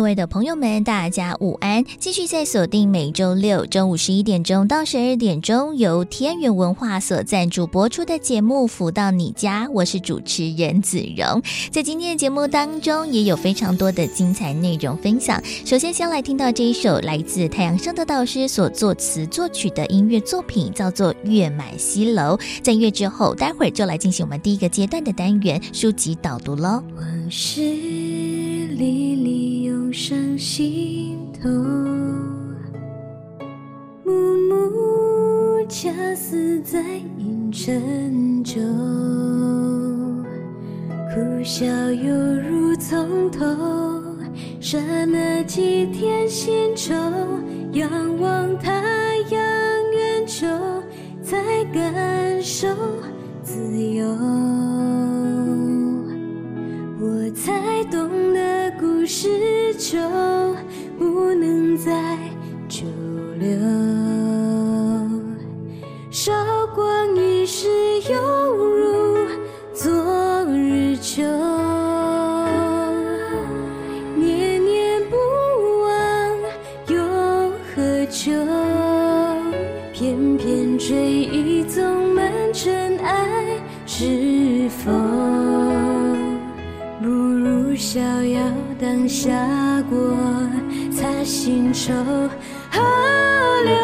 各位的朋友们，大家午安！继续在锁定每周六中午十一点钟到十二点钟，由天元文化所赞助播出的节目《福到你家》，我是主持人子荣。在今天的节目当中，也有非常多的精彩内容分享。首先，先来听到这一首来自太阳盛德导师所作词作曲的音乐作品，叫做《月满西楼》。在月之后，待会儿就来进行我们第一个阶段的单元书籍导读喽。往事历历上心头，暮暮恰似在阴沉中，苦笑犹如从头，刹那几天新愁，仰望太阳圆周，才感受自由。才懂得，故事就不能再久留。韶光易逝，犹如昨日秋。逍遥当下过，擦心愁河流，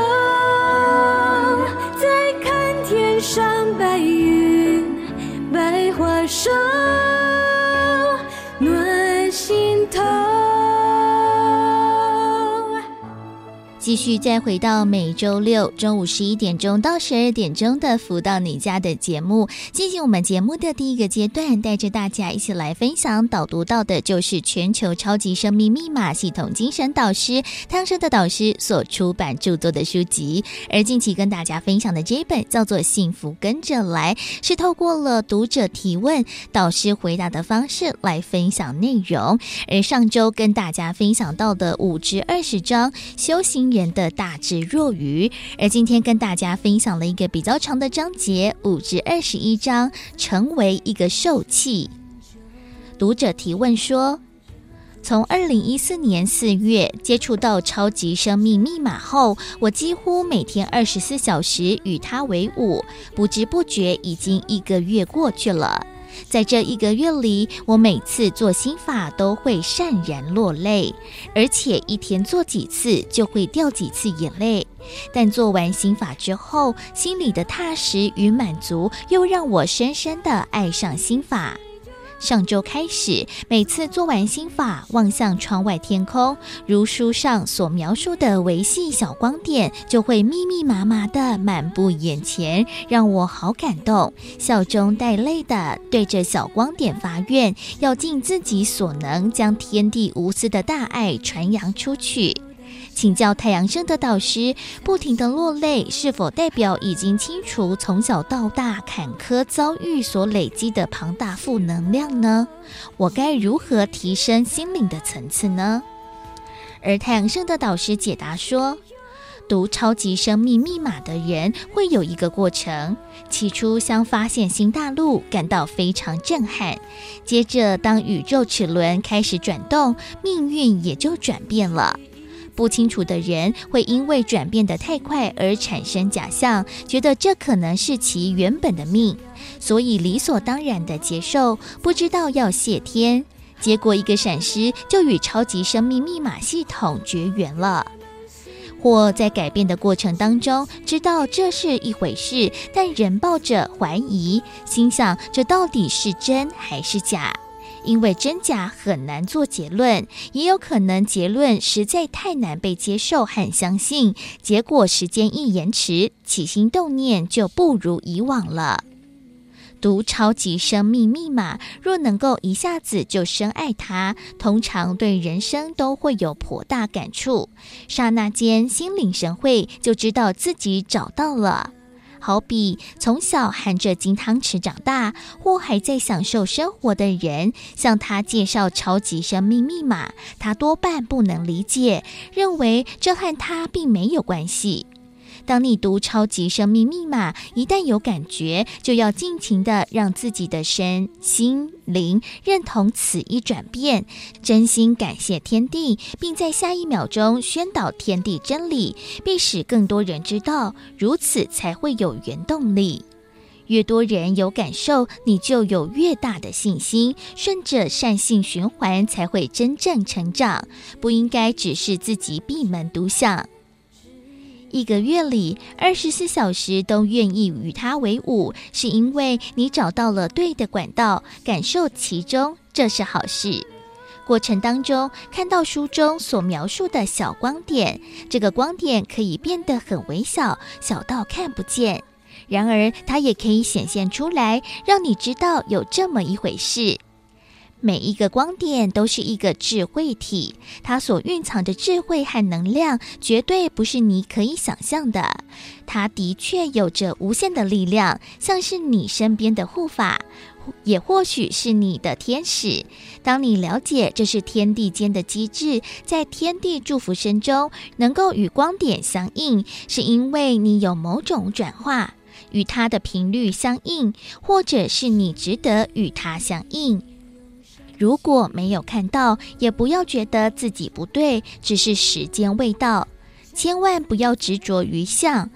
续再回到每周六中午十一点钟到十二点钟的“福到你家”的节目，进行我们节目的第一个阶段，带着大家一起来分享导读到的，就是全球超级生命密码系统精神导师汤生的导师所出版著作的书籍。而近期跟大家分享的这一本叫做《幸福跟着来》，是透过了读者提问、导师回答的方式来分享内容。而上周跟大家分享到的五至二十章修行人的大智若愚，而今天跟大家分享了一个比较长的章节，五至二十一章，成为一个受器。读者提问说：从二零一四年四月接触到超级生命密码后，我几乎每天二十四小时与它为伍，不知不觉已经一个月过去了。在这一个月里，我每次做心法都会潸然落泪，而且一天做几次就会掉几次眼泪。但做完心法之后，心里的踏实与满足又让我深深的爱上心法。上周开始，每次做完心法，望向窗外天空，如书上所描述的维系小光点，就会密密麻麻的满布眼前，让我好感动，笑中带泪的对着小光点发愿，要尽自己所能，将天地无私的大爱传扬出去。请教太阳生的导师，不停的落泪是否代表已经清除从小到大坎坷遭遇所累积的庞大负能量呢？我该如何提升心灵的层次呢？而太阳生的导师解答说，读超级生命密码的人会有一个过程，起初像发现新大陆，感到非常震撼，接着当宇宙齿轮开始转动，命运也就转变了。不清楚的人会因为转变得太快而产生假象，觉得这可能是其原本的命，所以理所当然地接受，不知道要谢天。结果一个闪失，就与超级生命密码系统绝缘了。或在改变的过程当中，知道这是一回事，但仍抱着怀疑，心想这到底是真还是假？因为真假很难做结论，也有可能结论实在太难被接受和相信，结果时间一延迟，起心动念就不如以往了。读超级生命密码，若能够一下子就深爱它，通常对人生都会有颇大感触，刹那间心领神会，就知道自己找到了。好比从小含着金汤匙长大，或还在享受生活的人，向他介绍超级生命密码，他多半不能理解，认为这和他并没有关系。当你读超级生命密码，一旦有感觉，就要尽情地让自己的身心灵认同此一转变，真心感谢天地，并在下一秒钟宣导天地真理，并使更多人知道，如此才会有原动力。越多人有感受，你就有越大的信心，顺着善性循环，才会真正成长。不应该只是自己闭门独享。一个月里，二十四小时都愿意与他为伍，是因为你找到了对的管道，感受其中，这是好事。过程当中，看到书中所描述的小光点，这个光点可以变得很微小，小到看不见。然而，它也可以显现出来，让你知道有这么一回事。每一个光点都是一个智慧体，它所蕴藏的智慧和能量绝对不是你可以想象的。它的确有着无限的力量，像是你身边的护法，也或许是你的天使。当你了解这是天地间的机制，在天地祝福声中能够与光点相应，是因为你有某种转化，与它的频率相应，或者是你值得与它相应。如果没有看到，也不要觉得自己不对，只是时间未到。千万不要执着于相，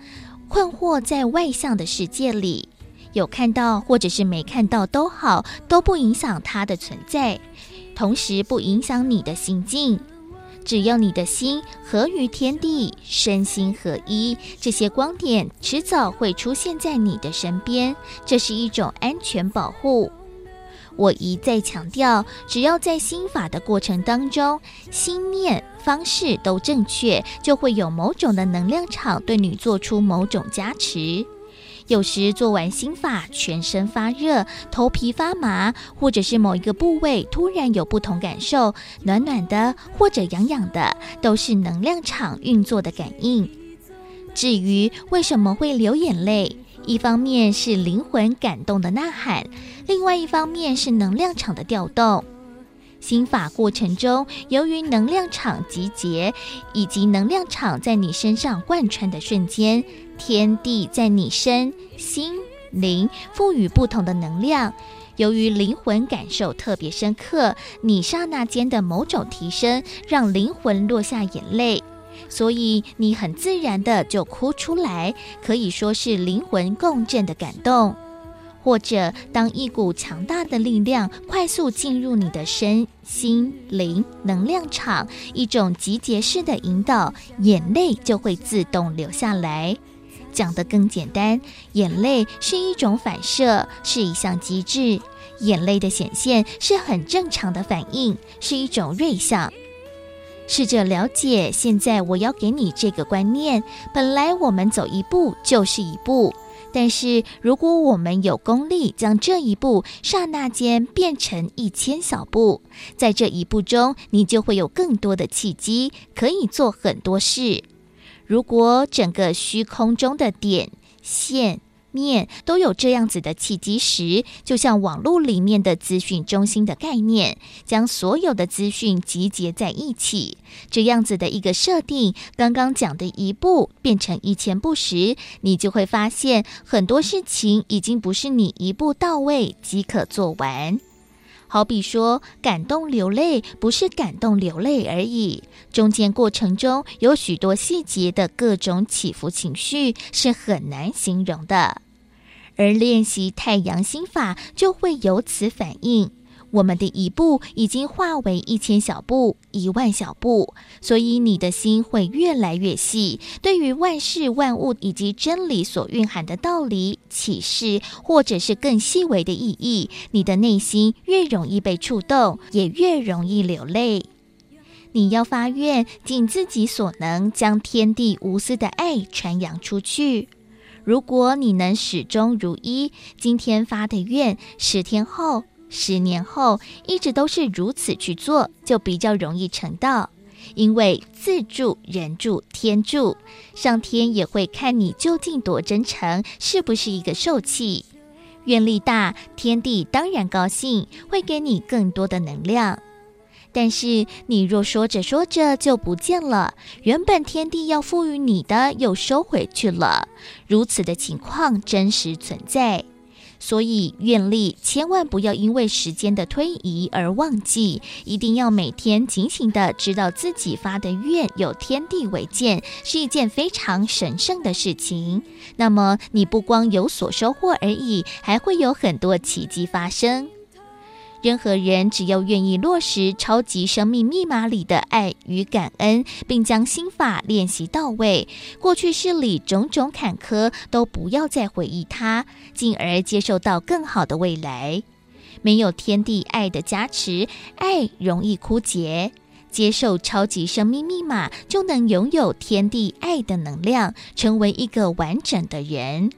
困惑在外相的世界里。有看到或者是没看到都好，都不影响它的存在，同时不影响你的心境。只要你的心合于天地，身心合一，这些光点迟早会出现在你的身边，这是一种安全保护。我一再强调，只要在心法的过程当中，心念方式都正确，就会有某种的能量场对你做出某种加持。有时做完心法，全身发热、头皮发麻，或者是某一个部位突然有不同感受，暖暖的或者痒痒的，都是能量场运作的感应。至于为什么会流眼泪，一方面是灵魂感动的呐喊，另外一方面是能量场的调动。心法过程中，由于能量场集结以及能量场在你身上贯穿的瞬间，天地在你身心灵赋予不同的能量。由于灵魂感受特别深刻，你刹那间的某种提升，让灵魂落下眼泪。所以你很自然的就哭出来，可以说是灵魂共振的感动，或者当一股强大的力量快速进入你的身心灵能量场，一种集结式的引导，眼泪就会自动流下来。讲得更简单，眼泪是一种反射，是一项机制，眼泪的显现是很正常的反应，是一种瑞相。试着了解，现在我要给你这个观念。本来我们走一步就是一步，但是如果我们有功力，将这一步刹那间变成一千小步，在这一步中，你就会有更多的契机，可以做很多事。如果整个虚空中的点线。面都有这样子的契机时，就像网络里面的资讯中心的概念，将所有的资讯集结在一起，这样子的一个设定，刚刚讲的一步变成一千步时，你就会发现很多事情已经不是你一步到位即可做完。好比说，感动流泪，不是感动流泪而已，中间过程中有许多细节的各种起伏情绪，是很难形容的。而练习太阳心法，就会有此反应。我们的一步已经化为一千小步、一万小步，所以你的心会越来越细。对于万事万物以及真理所蕴含的道理、启示，或者是更细微的意义，你的内心越容易被触动，也越容易流泪。你要发愿，尽自己所能，将天地无私的爱传扬出去。如果你能始终如一，今天发的愿，十天后。十年后，一直都是如此去做，就比较容易成道。因为自助、人助、天助，上天也会看你究竟多真诚，是不是一个受气。愿力大，天地当然高兴，会给你更多的能量。但是你若说着说着就不见了，原本天地要赋予你的又收回去了，如此的情况真实存在。所以愿力千万不要因为时间的推移而忘记，一定要每天警醒的知道自己发的愿有天地为鉴，是一件非常神圣的事情。那么你不光有所收获而已，还会有很多奇迹发生。任何人只要愿意落实超级生命密码里的爱与感恩，并将心法练习到位，过去事里种种坎坷都不要再回忆它，进而接受到更好的未来。没有天地爱的加持，爱容易枯竭。接受超级生命密码，就能拥有天地爱的能量，成为一个完整的人。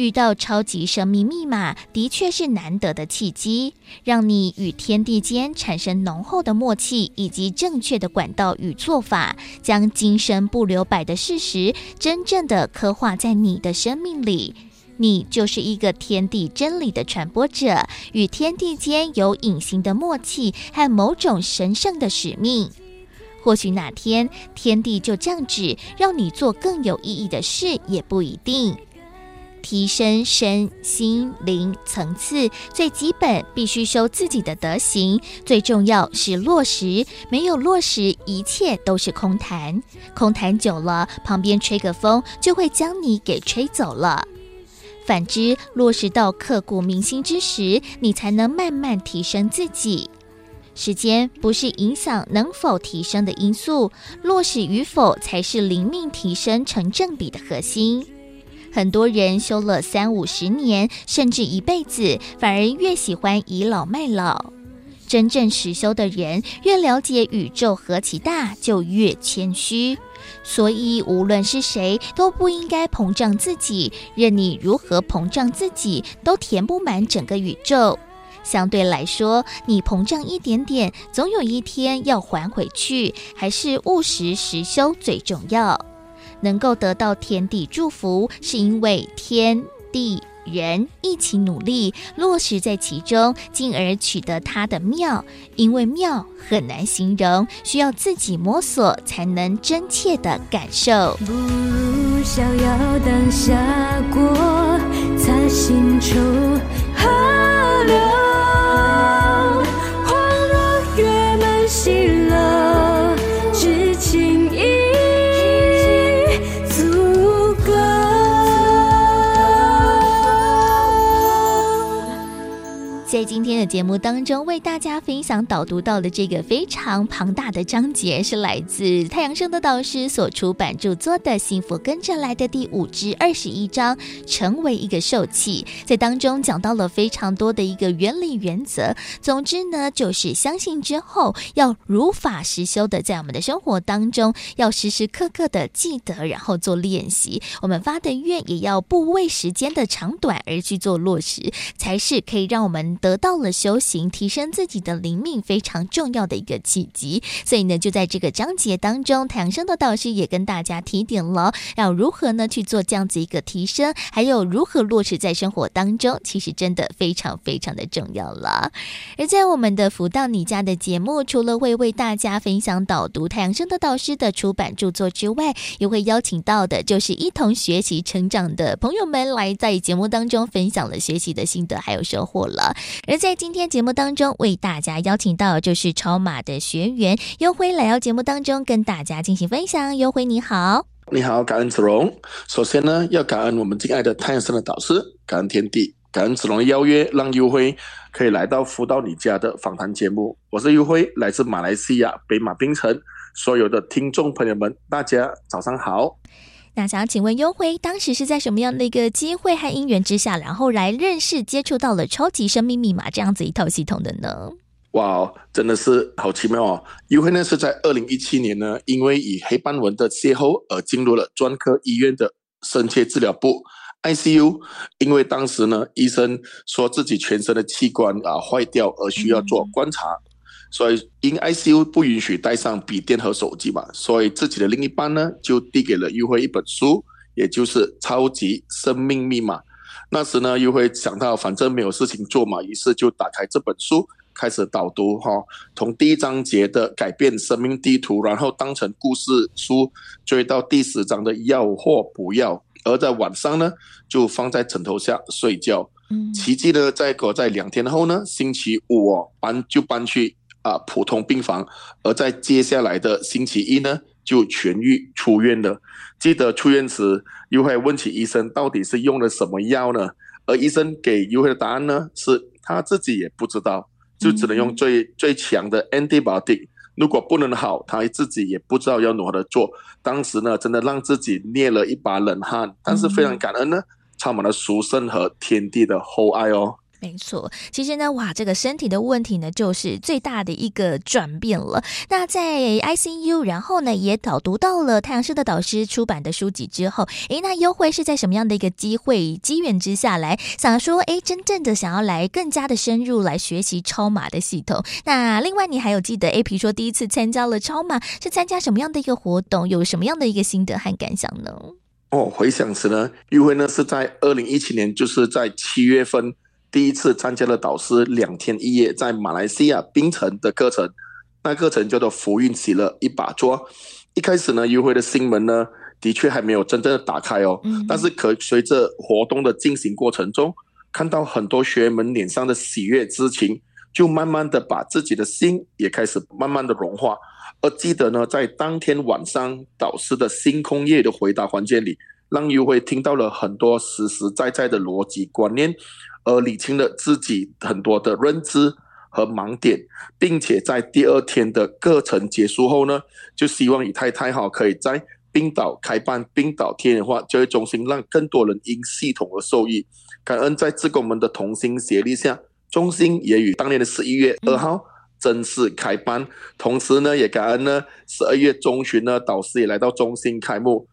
遇到超级生命密码，的确是难得的契机，让你与天地间产生浓厚的默契，以及正确的管道与做法，将今生不留白的事实，真正的刻画在你的生命里。你就是一个天地真理的传播者，与天地间有隐形的默契和某种神圣的使命。或许哪天天地就降旨，让你做更有意义的事，也不一定。提升身心灵层次，最基本必须修自己的德行，最重要是落实。没有落实，一切都是空谈。空谈久了，旁边吹个风就会将你给吹走了。反之，落实到刻骨铭心之时，你才能慢慢提升自己。时间不是影响能否提升的因素，落实与否才是灵命提升成正比的核心。很多人修了三五十年，甚至一辈子，反而越喜欢倚老卖老。真正实修的人，越了解宇宙何其大，就越谦虚。所以，无论是谁，都不应该膨胀自己。任你如何膨胀自己，都填不满整个宇宙。相对来说，你膨胀一点点，总有一天要还回去。还是务实实修最重要。能够得到天地祝福，是因为天地人一起努力，落实在其中，进而取得它的妙。因为妙很难形容，需要自己摸索，才能真切的感受。不如逍遥当下过，擦心愁河流，的节目当中，为大家分享导读到的这个非常庞大的章节，是来自太阳升的导师所出版著作的《幸福跟着来的》第五至二十一章，成为一个受气，在当中讲到了非常多的一个原理原则。总之呢，就是相信之后要如法实修的，在我们的生活当中要时时刻刻的记得，然后做练习。我们发的愿也要不为时间的长短而去做落实，才是可以让我们。得到了修行，提升自己的灵命非常重要的一个契机。所以呢，就在这个章节当中，太阳盛德导师也跟大家提点了，要如何呢去做这样子一个提升，还有如何落实在生活当中，其实真的非常非常的重要了。而在我们的福到你家的节目，除了会为大家分享导读太阳盛德导师的出版著作之外，也会邀请到的就是一同学习成长的朋友们来在节目当中分享了学习的心得还有收获了。而在今天节目当中，为大家邀请到就是超马的学员优辉来到节目当中，跟大家进行分享。优辉你好，你好，感恩子龙。首先呢，要感恩我们敬爱的太阳盛德导师，感恩天地，感恩子龙的邀约，让优辉可以来到福到你家的访谈节目。我是优辉，来自马来西亚北马槟城。所有的听众朋友们，大家早上好。那想要请问优辉，当时是在什么样的一个机会和因缘之下，然后来认识、接触到了超级生命密码这样子一套系统的呢？哇，真的是好奇妙哦！优辉呢是在二零一七年呢，因为与黑斑纹的邂逅而进入了专科医院的深切治疗部 ICU，因为当时呢医生说自己全身的器官啊坏掉而需要做观察。嗯所以因 ICU 不允许带上笔电和手机嘛，所以自己的另一半呢就递给了玉辉一本书，也就是《超级生命密码》。那时呢，玉辉想到反正没有事情做嘛，于是就打开这本书。开始导读哈，从第一章节的改变生命地图，然后当成故事书追到第十章的要或不要，而在晚上呢，就放在枕头下睡觉。奇迹呢，在隔在两天后呢，星期五哦搬就搬去啊普通病房，而在接下来的星期一呢，就痊愈出院了。记得出院时，又会问起医生到底是用了什么药呢？而医生给优惠的答案呢，是他自己也不知道。就只能用最最强的 antibiotic，如果不能好，他自己也不知道要如何的做。当时呢，真的让自己捏了一把冷汗，但是非常感恩呢，充满了殊胜和天地的厚爱哦。没错，其实呢，哇，这个身体的问题呢，就是最大的一个转变了。那在 ICU，然后呢，也导读到了太阳社的导师出版的书籍之后，诶，那优惠是在什么样的一个机会机缘之下来想说，诶，真正的想要来更加的深入来学习超马的系统？那另外，你还有记得，诶，比如说第一次参加了超马是参加什么样的一个活动，有什么样的一个心得和感想呢？哦，回想时呢，优惠呢是在二零一七年，就是在七月份。第一次参加了导师两天一夜在马来西亚槟城的课程，那课程叫做福运喜乐一把抓。一开始呢，优惠的心门呢，的确还没有真正的打开哦。嗯。但是可随着活动的进行过程中，看到很多学员们脸上的喜悦之情，就慢慢的把自己的心也开始慢慢的融化。而记得呢，在当天晚上导师的星空夜的回答环节里，让优惠听到了很多实实在在的逻辑观念。而理清了自己很多的认知和盲点，并且在第二天的课程结束后呢，就希望以太太哈可以在冰岛开办冰岛天眼化教育中心，让更多人因系统而受益。感恩在志工们的同心协力下，中心也于当年的十一月二号正式开班。同时呢，也感恩呢十二月中旬呢，导师也来到中心开幕。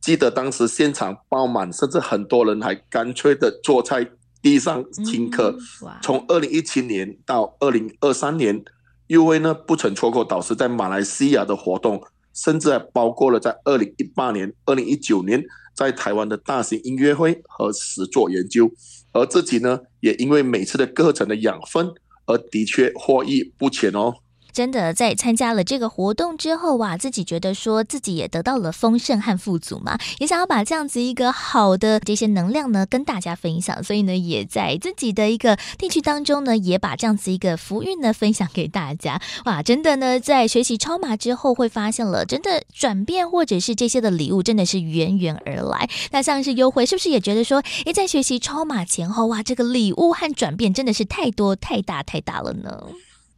记得当时现场爆满，甚至很多人还干脆的做菜。地上听课，从二零一七年到二零二三年，，U A 呢不曾错过导师在马来西亚的活动，甚至还包括了在二零一八年、二零一九年在台湾的大型音乐会和实作研究，而自己呢也因为每次的课程的养分，而的确获益不浅哦。真的在参加了这个活动之后哇，自己觉得说自己也得到了丰盛和富足嘛，也想要把这样子一个好的这些能量呢跟大家分享，所以呢也在自己的一个地区当中呢也把这样子一个福运呢分享给大家哇，真的呢在学习超码之后会发现了真的转变或者是这些的礼物真的是源源而来。那像是优惠是不是也觉得说，诶，在学习超码前后哇，这个礼物和转变真的是太多太大太大了呢？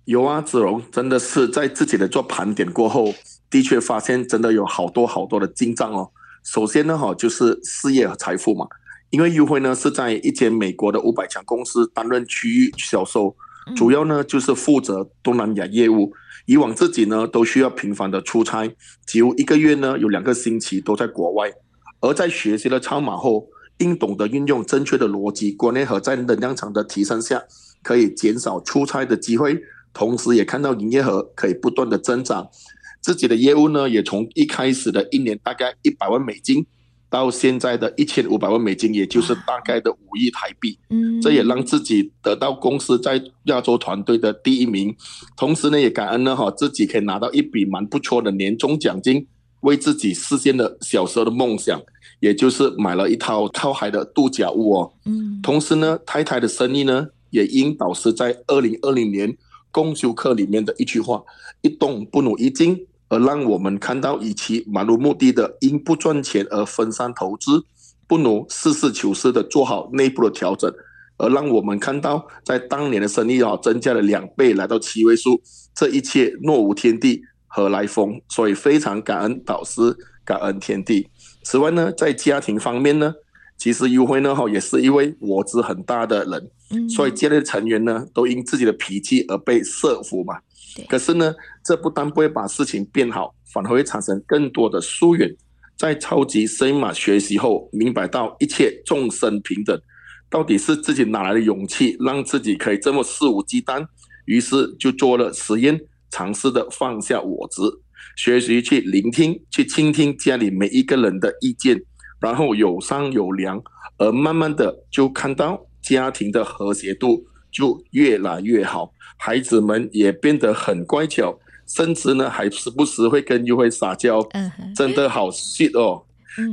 有啊，子荣真的是在自己的做盘点过后，的确发现真的有好多好多的进账哦。首先呢，哈就是事业和财富嘛，因为优惠呢是在一间美国的五百强公司担任区域销售，主要呢就是负责东南亚业务。以往自己呢都需要频繁的出差，几乎一个月呢有两个星期都在国外。而在学习了超马后，应懂得运用正确的逻辑观念和在能量场的提升下，可以减少出差的机会。同时也看到营业额可以不断的增长，自己的业务呢也从一开始的一年大概一百万美金，到现在的一千五百万美金，也就是大概的五亿台币。嗯，这也让自己得到公司在亚洲团队的第一名。同时呢，也感恩呢哈，自己可以拿到一笔蛮不错的年终奖金，为自己实现了小时候的梦想，也就是买了一套靠海的度假屋哦。嗯，同时呢，太太的生意呢也因导师在二零二零年。共修课里面的一句话：“一动不如一静”，而让我们看到，与其漫无目的的因不赚钱而分散投资，不如实事求是的做好内部的调整，而让我们看到，在当年的生意啊增加了两倍，来到七位数。这一切若无天地，何来风？所以非常感恩导师，感恩天地。此外呢，在家庭方面呢，其实优惠呢哈也是一位我执很大的人。所以，家里的成员呢，都因自己的脾气而被设伏嘛。可是呢，这不但不会把事情变好，反而会产生更多的疏远。在超级生命码学习后，明白到一切众生平等，到底是自己哪来的勇气，让自己可以这么肆无忌惮，于是就做了实验，尝试的放下我执，学习去聆听、去倾听家里每一个人的意见，然后有商有量，而慢慢的就看到家庭的和谐度就越来越好，孩子们也变得很乖巧，甚至呢还时不时会跟优惠撒娇，真的好 sweet 哦。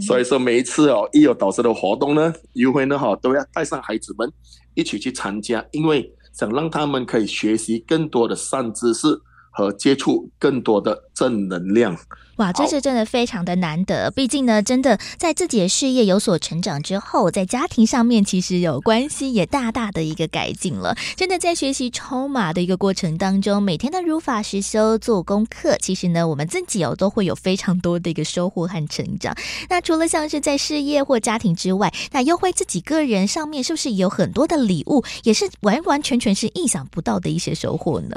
所以说每一次哦，一有导师的活动呢，优惠呢哈都要带上孩子们一起去参加，因为想让他们可以学习更多的善知识。和接触更多的正能量，哇，这是真的非常的难得。毕竟呢，真的在自己的事业有所成长之后，在家庭上面其实有关系也大大的一个改进了。真的在学习抽码的一个过程当中，每天的如法实修做功课，其实呢，我们自己哦都会有非常多的一个收获和成长。那除了像是在事业或家庭之外，那优惠自己个人上面是不是有很多的礼物，也是完完全全是意想不到的一些收获呢？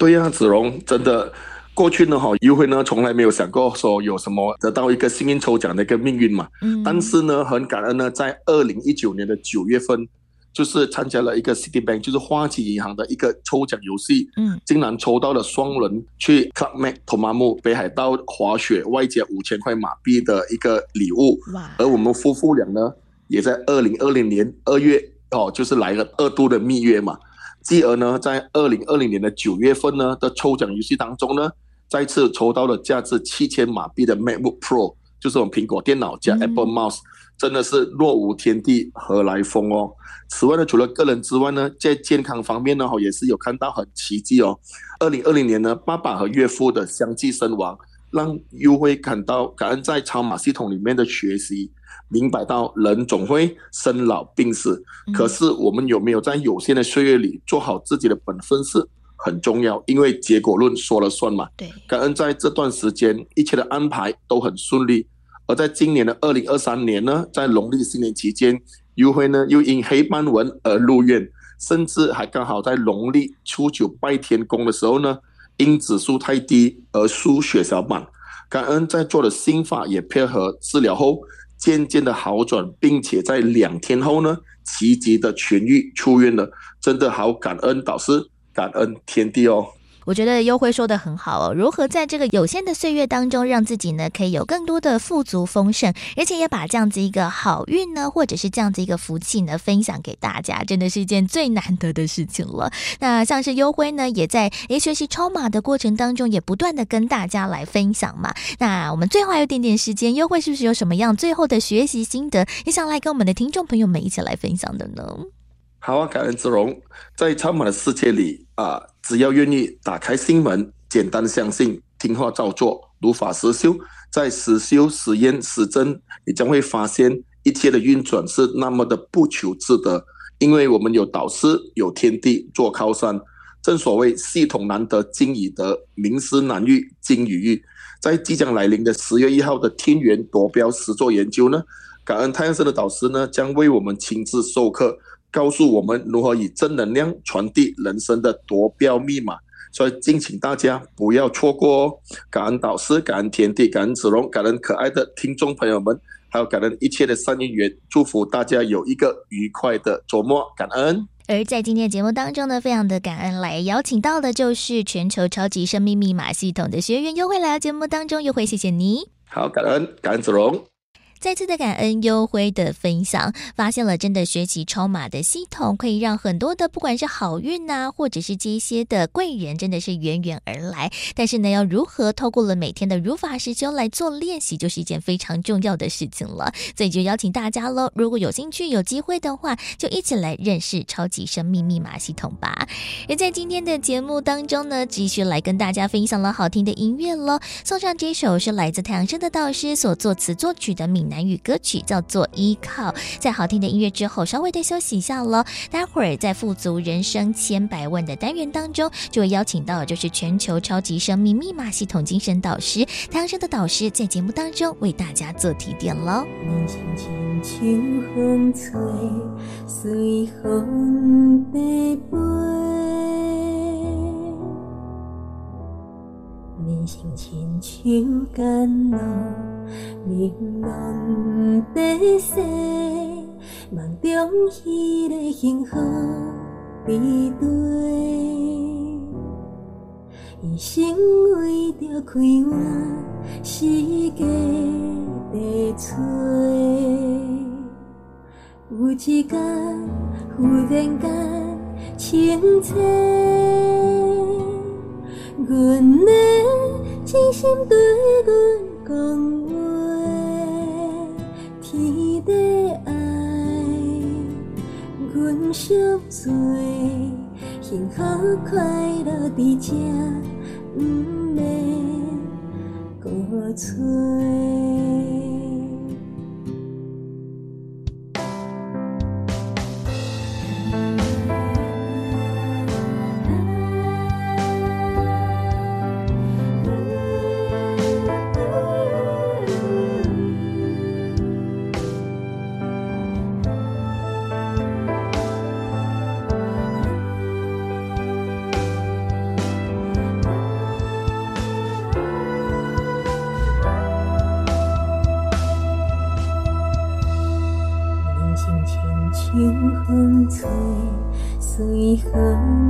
对呀、啊，子荣，真的，过去呢，哈，优惠呢，从来没有想过说有什么得到一个幸运抽奖的一个命运嘛。嗯。但是呢，很感恩呢，在二零一九年的九月份，就是参加了一个 Citibank，就是花旗银行的一个抽奖游戏。嗯。竟然抽到了双人去 Club Med 托马木北海道滑雪，外加五千块马币的一个礼物。哇。而我们夫妇俩呢，也在二零二零年二月哦，就是来了二度的蜜月嘛。继而呢，在二零二零年的九月份呢的抽奖游戏当中呢，再次抽到了价值七千马币的 MacBook Pro，就是我们苹果电脑加 Apple Mouse，嗯、真的是若无天地何来风哦。此外呢，除了个人之外呢，在健康方面呢，哈也是有看到很奇迹哦。二零二零年呢，爸爸和岳父的相继身亡，让优辉感到感恩在超马系统里面的学习。明白到人总会生老病死，可是我们有没有在有限的岁月里做好自己的本分是很重要，因为结果论说了算嘛。对，感恩在这段时间一切的安排都很顺利，而在今年的二零二三年呢，在农历新年期间，优辉呢又因黑斑纹而入院，甚至还刚好在农历初九拜天公的时候呢，因指数太低而输血小板，感恩在做的心法也配合治疗后。渐渐的好转，并且在两天后呢，奇迹的痊愈出院了，真的好感恩导师，感恩天地哦。我觉得优辉说的很好哦，如何在这个有限的岁月当中，让自己呢可以有更多的富足丰盛，而且也把这样子一个好运呢，或者是这样子一个福气呢，分享给大家，真的是一件最难得的事情了。那像是优辉呢，也在诶学习抽码的过程当中，也不断的跟大家来分享嘛。那我们最后还有点点时间，优辉是不是有什么样最后的学习心得，也想来跟我们的听众朋友们一起来分享的呢？好啊，感恩子荣，在抽码的世界里啊。只要愿意打开心门，简单相信，听话照做，如法实修，在实修实验实证，你将会发现一切的运转是那么的不求自得，因为我们有导师，有天地做靠山。正所谓系统难得经已得，名师难遇金与玉。在即将来临的十月一号的天元夺标实作研究呢，感恩太阳神的导师呢，将为我们亲自授课。告诉我们如何以正能量传递人生的夺标密码，所以敬请大家不要错过哦！感恩导师，感恩天地，感恩子荣，感恩可爱的听众朋友们，还有感恩一切的善因缘，祝福大家有一个愉快的周末，感恩。而在今天的节目当中呢，非常的感恩来邀请到的就是全球超级生命密码系统的学员优惠来到节目当中，优惠谢谢你。好，感恩，感恩子荣。再次的感恩优辉的分享，发现了真的学习抽码的系统，可以让很多的不管是好运呐、或者是这些的贵人，真的是源源而来。但是呢，要如何透过了每天的如法实修来做练习，就是一件非常重要的事情了。所以就邀请大家喽，如果有兴趣、有机会的话，就一起来认识超级生命密码系统吧。而在今天的节目当中呢，继续来跟大家分享了好听的音乐喽。送上这首是来自太阳升的导师所作词作曲的名南语歌曲叫做《依靠》，在好听的音乐之后，稍微的休息一下喽。待会儿在富足人生千百万的单元当中，就会邀请到就是全球超级生命密码系统精神导师太阳升的导师，在节目当中为大家做提点喽。人生亲像甘露，玲珑在洗，梦中彼个幸福比对。一生为着开换，世界在找。有一天，忽然间清醒，阮的真心对阮讲话，天地爱，阮惜做，幸福快乐伫这，毋免搁找。如何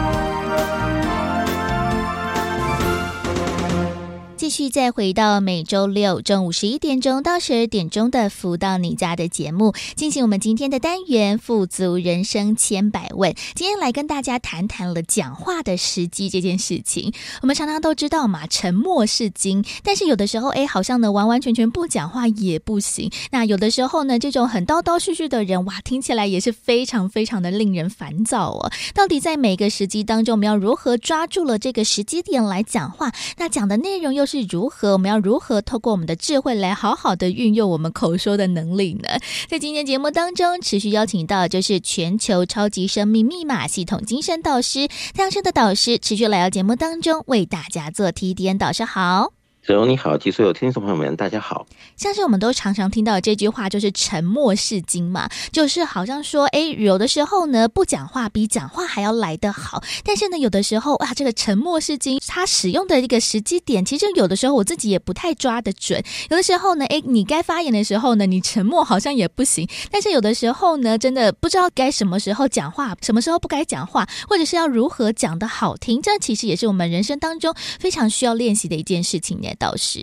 续再回到每周六中午十一点钟到十二点钟的“福到你家”的节目，进行我们今天的单元“富足人生千百问”。今天来跟大家谈谈了讲话的时机这件事情。我们常常都知道嘛，沉默是金，但是有的时候，哎，好像呢完完全全不讲话也不行。那有的时候呢，这种很叨叨絮絮的人，哇，听起来也是非常非常的令人烦躁哦。到底在每个时机当中，我们要如何抓住了这个时机点来讲话？那讲的内容又是如何？我们要如何透过我们的智慧来好好的运用我们口说的能力呢？在今天节目当中，持续邀请到就是全球超级生命密码系统精神导师太阳盛德导师，持续来到节目当中为大家做提点。导师好。子荣你好，及所有听众朋友们，大家好。像是我们都常常听到这句话，就是“沉默是金”嘛，就是好像说，哎，有的时候呢，不讲话比讲话还要来得好。但是呢，有的时候，哇，这个“沉默是金”，它使用的一个时机点，其实有的时候我自己也不太抓得准。有的时候呢，哎，你该发言的时候呢，你沉默好像也不行。但是有的时候呢，真的不知道该什么时候讲话，什么时候不该讲话，或者是要如何讲得好听，这其实也是我们人生当中非常需要练习的一件事情呢。导师，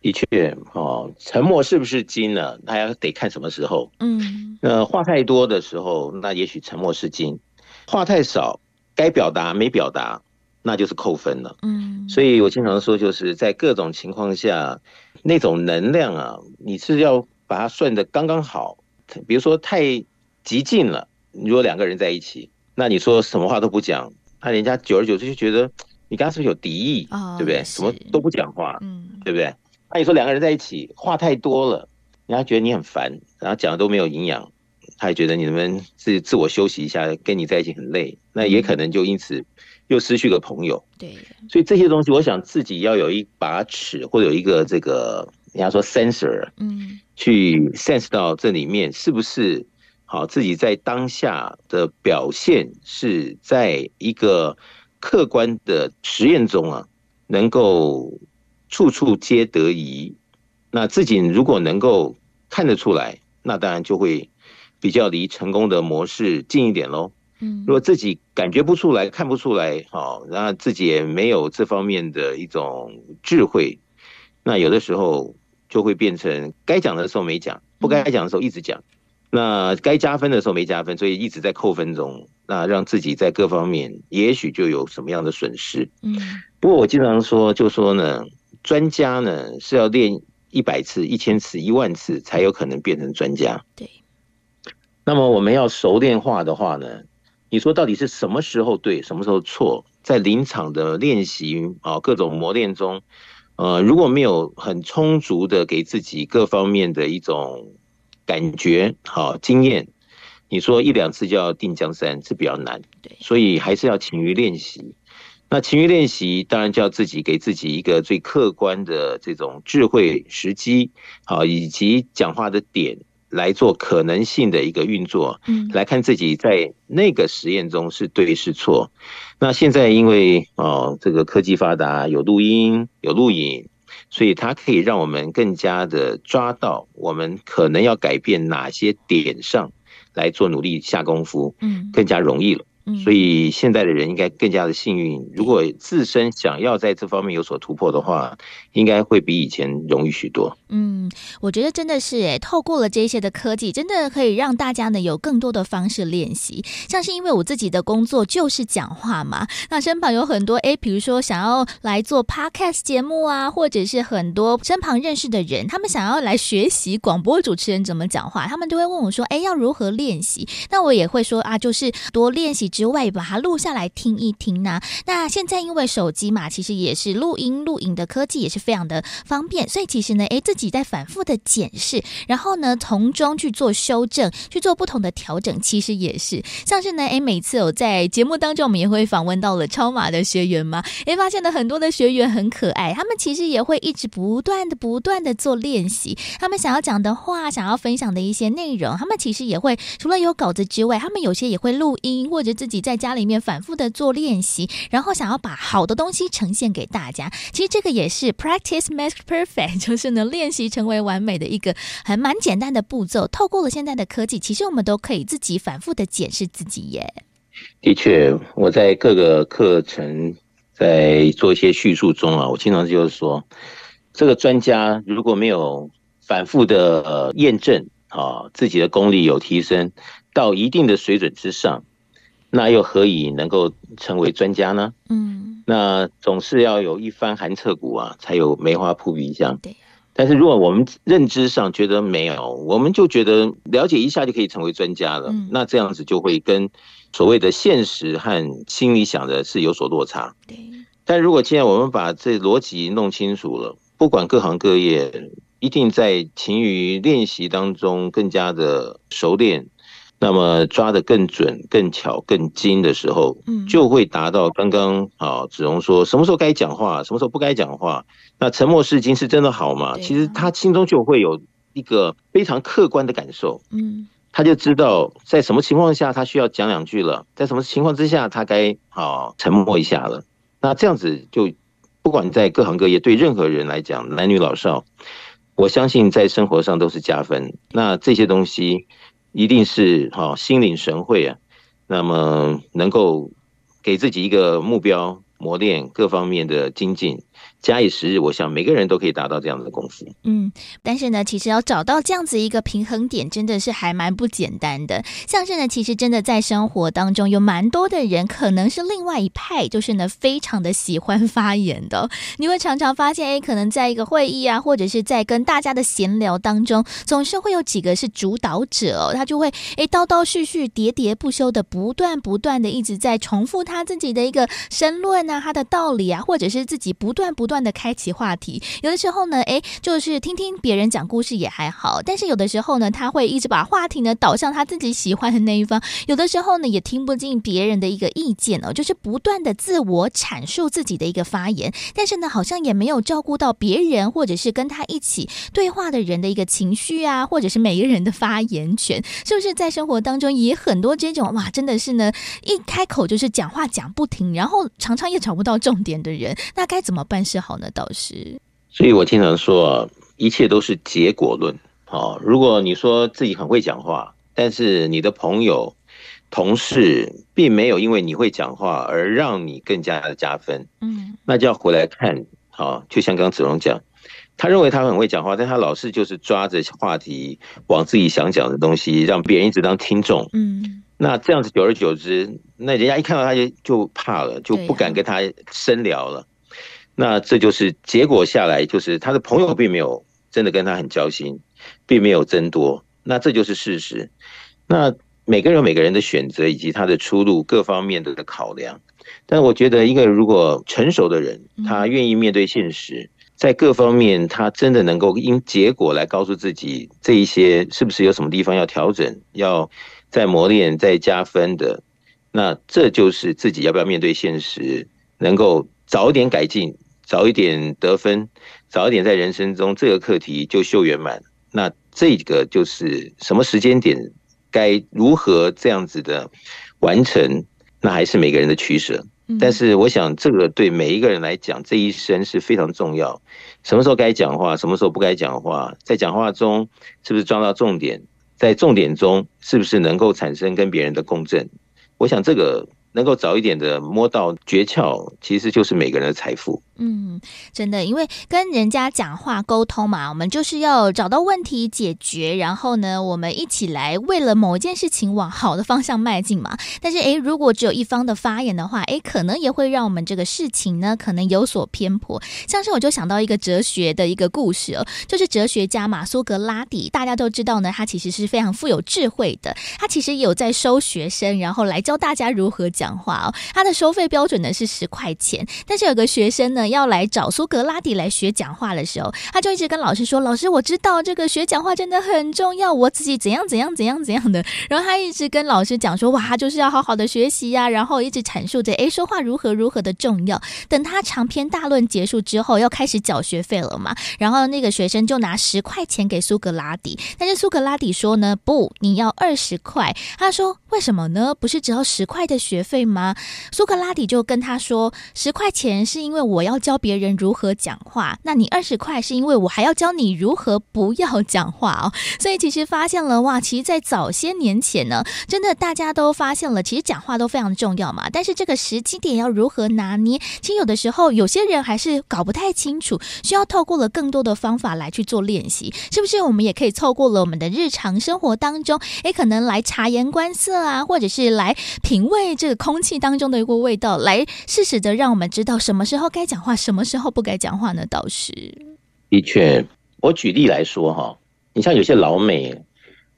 的确，哦，沉默是不是金呢？大家得看什么时候。嗯，呃，话太多的时候，那也许沉默是金；话太少，该表达没表达，那就是扣分了。嗯，所以我经常说，就是在各种情况下，那种能量啊，你是要把它算的刚刚好。比如说太激进了，如果两个人在一起，那你说什么话都不讲，那人家久而久之就觉得。你刚刚是不是有敌意？哦、对不对？什么都不讲话，嗯，对不对？那你说两个人在一起话太多了，人家觉得你很烦，然后讲的都没有营养，他也觉得你们自自我休息一下，跟你在一起很累，那也可能就因此又失去个朋友。对、嗯，所以这些东西，我想自己要有一把尺，或者有一个这个人家说 sensor，嗯，去 sense 到这里面是不是好，自己在当下的表现是在一个。客观的实验中啊，能够处处皆得宜。那自己如果能够看得出来，那当然就会比较离成功的模式近一点喽。嗯，如果自己感觉不出来、看不出来，好，然后自己也没有这方面的一种智慧，那有的时候就会变成该讲的时候没讲，不该讲的时候一直讲。那该加分的时候没加分，所以一直在扣分中。那让自己在各方面也许就有什么样的损失。嗯，不过我经常说，就说呢，专家呢是要练一百次、一千次、一万次才有可能变成专家。对。那么我们要熟练化的话呢，你说到底是什么时候对，什么时候错？在临场的练习啊，各种磨练中，呃，如果没有很充足的给自己各方面的一种。感觉好经验，你说一两次就要定江山是比较难，对，所以还是要勤于练习。那勤于练习，当然就要自己给自己一个最客观的这种智慧时机，好，以及讲话的点来做可能性的一个运作，嗯，来看自己在那个实验中是对是错。那现在因为哦，这个科技发达，有录音，有录影。所以它可以让我们更加的抓到我们可能要改变哪些点上来做努力下功夫，嗯，更加容易了。所以现在的人应该更加的幸运。如果自身想要在这方面有所突破的话，应该会比以前容易许多。嗯，我觉得真的是诶，透过了这些的科技，真的可以让大家呢有更多的方式练习。像是因为我自己的工作就是讲话嘛，那身旁有很多诶，比如说想要来做 podcast 节目啊，或者是很多身旁认识的人，他们想要来学习广播主持人怎么讲话，他们就会问我说：“诶，要如何练习？”那我也会说啊，就是多练习。之外，把它录下来听一听呢、那现在因为手机嘛，其实也是录音录影的科技也是非常的方便，所以其实呢，诶，自己在反复的检视，然后呢，从中去做修正，去做不同的调整，其实也是像是呢，诶，每次有在节目当中，我们也会访问到了超马的学员嘛，诶，发现了很多的学员很可爱，他们其实也会一直不断的不断的做练习，他们想要讲的话，想要分享的一些内容，他们其实也会除了有稿子之外，他们有些也会录音或者自。自己在家里面反复的做练习，然后想要把好的东西呈现给大家。其实这个也是 practice makes perfect，就是呢，练习成为完美的一个还蛮简单的步骤。透过了现在的科技，其实我们都可以自己反复的检视自己耶。的确，我在各个课程在做一些叙述中啊，我经常就是说，这个专家如果没有反复的验证啊，自己的功力有提升到一定的水准之上。那又何以能够成为专家呢？嗯，那总是要有一番寒彻骨啊，才有梅花扑鼻香。对。但是如果我们认知上觉得没有，我们就觉得了解一下就可以成为专家了。嗯。那这样子就会跟所谓的现实和心里想的是有所落差。对。但如果既然我们把这逻辑弄清楚了，不管各行各业，一定在勤于练习当中更加的熟练。那么抓得更准、更巧、更精的时候，嗯，就会达到刚刚啊子荣说什么时候该讲话，什么时候不该讲话。那沉默是金是真的好吗？其实他心中就会有一个非常客观的感受，嗯，他就知道在什么情况下他需要讲两句了，在什么情况之下他该啊沉默一下了。那这样子就不管在各行各业，对任何人来讲，男女老少，我相信在生活上都是加分。那这些东西。一定是哈心领神会啊，那么能够给自己一个目标，磨练各方面的精进。假以时日，我想每个人都可以达到这样子的功夫。嗯，但是呢，其实要找到这样子一个平衡点，真的是还蛮不简单的。像是呢，其实真的在生活当中有蛮多的人，可能是另外一派，就是呢，非常的喜欢发言的。你会常常发现，哎，可能在一个会议啊，或者是在跟大家的闲聊当中，总是会有几个是主导者哦，他就会哎叨叨絮絮、喋喋不休的，不断不断的一直在重复他自己的一个申论啊，他的道理啊，或者是自己不断不。断的开启话题，有的时候呢，哎，就是听听别人讲故事也还好，但是有的时候呢，他会一直把话题呢导向他自己喜欢的那一方，有的时候呢，也听不进别人的一个意见哦，就是不断的自我阐述自己的一个发言，但是呢，好像也没有照顾到别人或者是跟他一起对话的人的一个情绪啊，或者是每一个人的发言权，是不是在生活当中也很多这种哇，真的是呢，一开口就是讲话讲不停，然后常常也找不到重点的人，那该怎么办是好呢？倒是，所以我经常说，一切都是结果论。好，如果你说自己很会讲话，但是你的朋友、同事并没有因为你会讲话而让你更加的加分，嗯，那就要回来看。好，就像刚刚子龙讲，他认为他很会讲话，但他老是就是抓着话题往自己想讲的东西，让别人一直当听众。嗯，那这样子久而久之，那人家一看到他就就怕了，就不敢跟他深聊了。那这就是结果下来，就是他的朋友并没有真的跟他很交心，并没有增多。那这就是事实。那每个人有每个人的选择，以及他的出路各方面的考量。但我觉得，一个如果成熟的人，他愿意面对现实。在各方面，他真的能够因结果来告诉自己，这一些是不是有什么地方要调整，要再磨练、再加分的？那这就是自己要不要面对现实，能够早点改进，早一点得分，早一点在人生中这个课题就修圆满。那这个就是什么时间点该如何这样子的完成，那还是每个人的取舍。但是我想，这个对每一个人来讲，这一生是非常重要。什么时候该讲话，什么时候不该讲话，在讲话中是不是抓到重点，在重点中是不是能够产生跟别人的共振？我想这个。能够早一点的摸到诀窍，其实就是每个人的财富。嗯，真的，因为跟人家讲话沟通嘛，我们就是要找到问题解决，然后呢，我们一起来为了某一件事情往好的方向迈进嘛。但是，诶，如果只有一方的发言的话，诶，可能也会让我们这个事情呢，可能有所偏颇。像是我就想到一个哲学的一个故事哦，就是哲学家嘛，苏格拉底，大家都知道呢，他其实是非常富有智慧的，他其实有在收学生，然后来教大家如何讲话哦，他的收费标准呢是十块钱，但是有个学生呢要来找苏格拉底来学讲话的时候，他就一直跟老师说：“老师，我知道这个学讲话真的很重要，我自己怎样怎样怎样怎样的。”然后他一直跟老师讲说：“哇，就是要好好的学习呀。”然后一直阐述着：“诶，说话如何如何的重要。”等他长篇大论结束之后，要开始缴学费了嘛。然后那个学生就拿十块钱给苏格拉底，但是苏格拉底说呢：“不，你要二十块。”他说：“为什么呢？不是只要十块的学费吗？”苏格拉底就跟他说：“十块钱是因为我要教别人如何讲话，那你二十块是因为我还要教你如何不要讲话哦。”所以其实发现了哇，其实，在早些年前呢，真的大家都发现了，其实讲话都非常重要嘛。但是这个时机点要如何拿捏，其实有的时候有些人还是搞不太清楚，需要透过了更多的方法来去做练习，是不是？我们也可以透过了我们的日常生活当中，诶，可能来察言观色啊，或者是来品味这个空气。当中的一个味道，来适时的让我们知道什么时候该讲话，什么时候不该讲话呢？导师，的确，我举例来说哈，你像有些老美，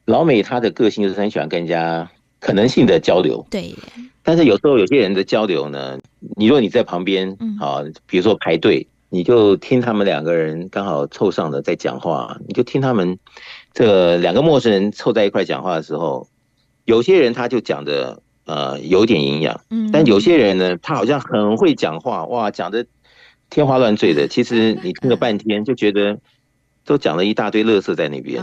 老美他的个性就是很喜欢跟人家可能性的交流，对。但是有时候有些人的交流呢，你如果你在旁边，啊，比如说排队，你就听他们两个人刚好凑上了在讲话，你就听他们这两个陌生人凑在一块讲话的时候，有些人他就讲的。呃，有点营养，但有些人呢，他好像很会讲话，哇，讲的天花乱坠的。其实你听了半天，就觉得都讲了一大堆乐色在那边。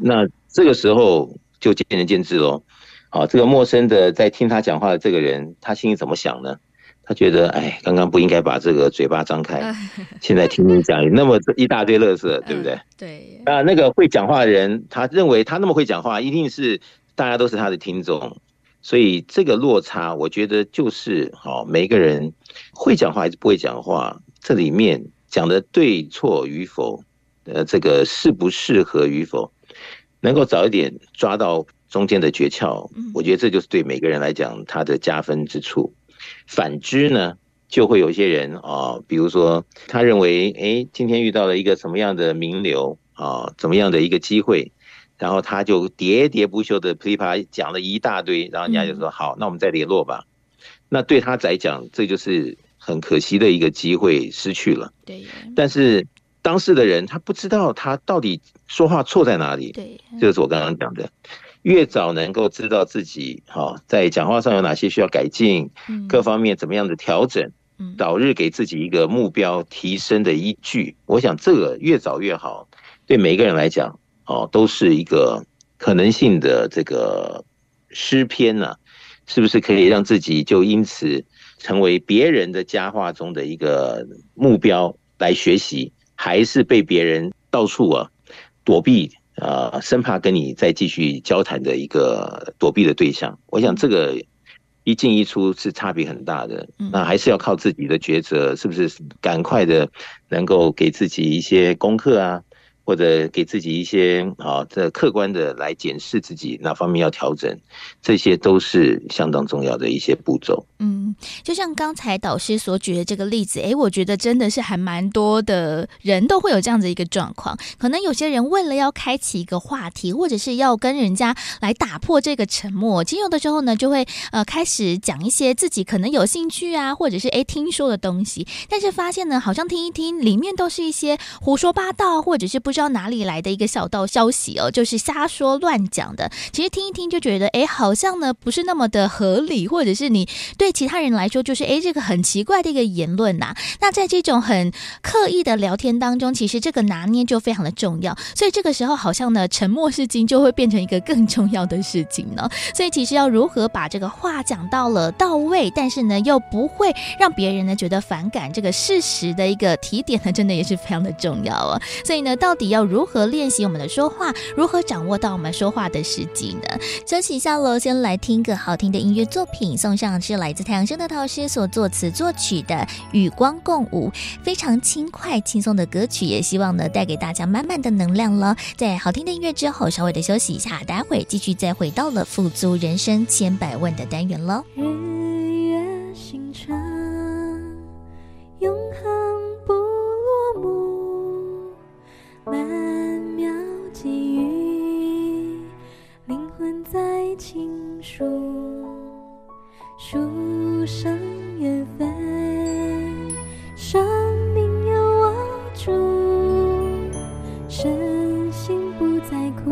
那这个时候就见仁见智喽。好，这个陌生的在听他讲话的这个人，他心里怎么想呢？他觉得，哎，刚刚不应该把这个嘴巴张开，现在听你讲那么一大堆乐色，对不对？对。啊，那个会讲话的人，他认为他那么会讲话，一定是大家都是他的听众。所以这个落差，我觉得就是好，每个人会讲话还是不会讲话，这里面讲的对错与否，呃，这个适不适合与否，能够早一点抓到中间的诀窍，我觉得这就是对每个人来讲他的加分之处。反之呢，就会有一些人啊，比如说他认为，哎，今天遇到了一个什么样的名流啊，怎么样的一个机会。然后他就喋喋不休的噼里啪啦讲了一大堆，然后人家就说好，那我们再联络吧。那对他来讲，这就是很可惜的一个机会失去了。对。但是当事的人他不知道他到底说话错在哪里。对。这个是我刚刚讲的，越早能够知道自己哈在讲话上有哪些需要改进，各方面怎么样的调整，早日给自己一个目标提升的依据。我想这个越早越好，对每一个人来讲。哦，都是一个可能性的这个诗篇呢、啊，是不是可以让自己就因此成为别人的佳话中的一个目标来学习，还是被别人到处啊躲避啊、呃，生怕跟你再继续交谈的一个躲避的对象？我想这个一进一出是差别很大的。那还是要靠自己的抉择，是不是赶快的能够给自己一些功课啊？或者给自己一些啊，这客观的来检视自己哪方面要调整，这些都是相当重要的一些步骤。嗯，就像刚才导师所举的这个例子，诶，我觉得真的是还蛮多的人都会有这样子一个状况。可能有些人为了要开启一个话题，或者是要跟人家来打破这个沉默，其实有的时候呢，就会呃开始讲一些自己可能有兴趣啊，或者是诶听说的东西，但是发现呢，好像听一听里面都是一些胡说八道，或者是不知。知道哪里来的一个小道消息哦，就是瞎说乱讲的。其实听一听就觉得，哎，好像呢不是那么的合理，或者是你对其他人来说，就是哎这个很奇怪的一个言论呐、那在这种很刻意的聊天当中，其实这个拿捏就非常的重要。所以这个时候，好像呢沉默是金就会变成一个更重要的事情呢。所以其实要如何把这个话讲到了到位，但是呢又不会让别人呢觉得反感，这个事实的一个提点呢，真的也是非常的重要哦。所以呢，到底要如何练习我们的说话？如何掌握到我们说话的时机呢？休息一下喽，先来听个好听的音乐作品，送上是来自太阳升的导师所作词作曲的《与光共舞》，非常轻快轻松的歌曲，也希望呢带给大家满满的能量了。在好听的音乐之后，稍微的休息一下，待会继续再回到了富足人生千百万的单元喽。日月星辰，曼妙际遇，灵魂在倾诉，书生缘分，生命有我主，身心不再苦，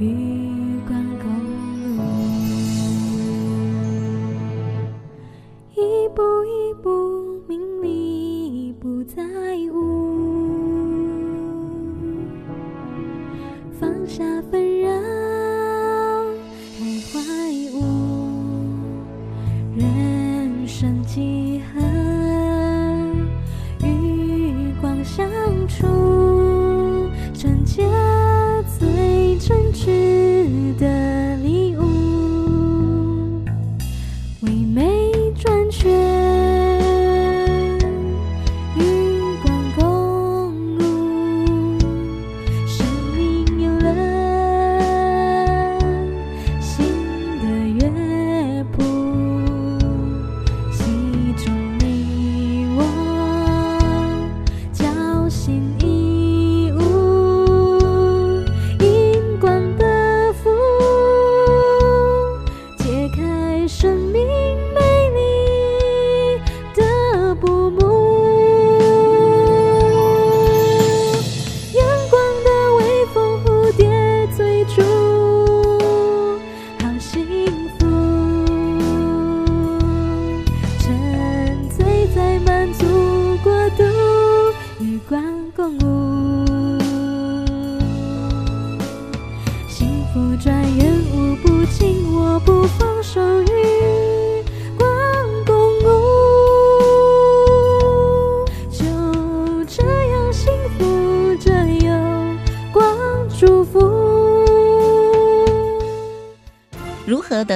与光共舞，一步一步，下纷扰，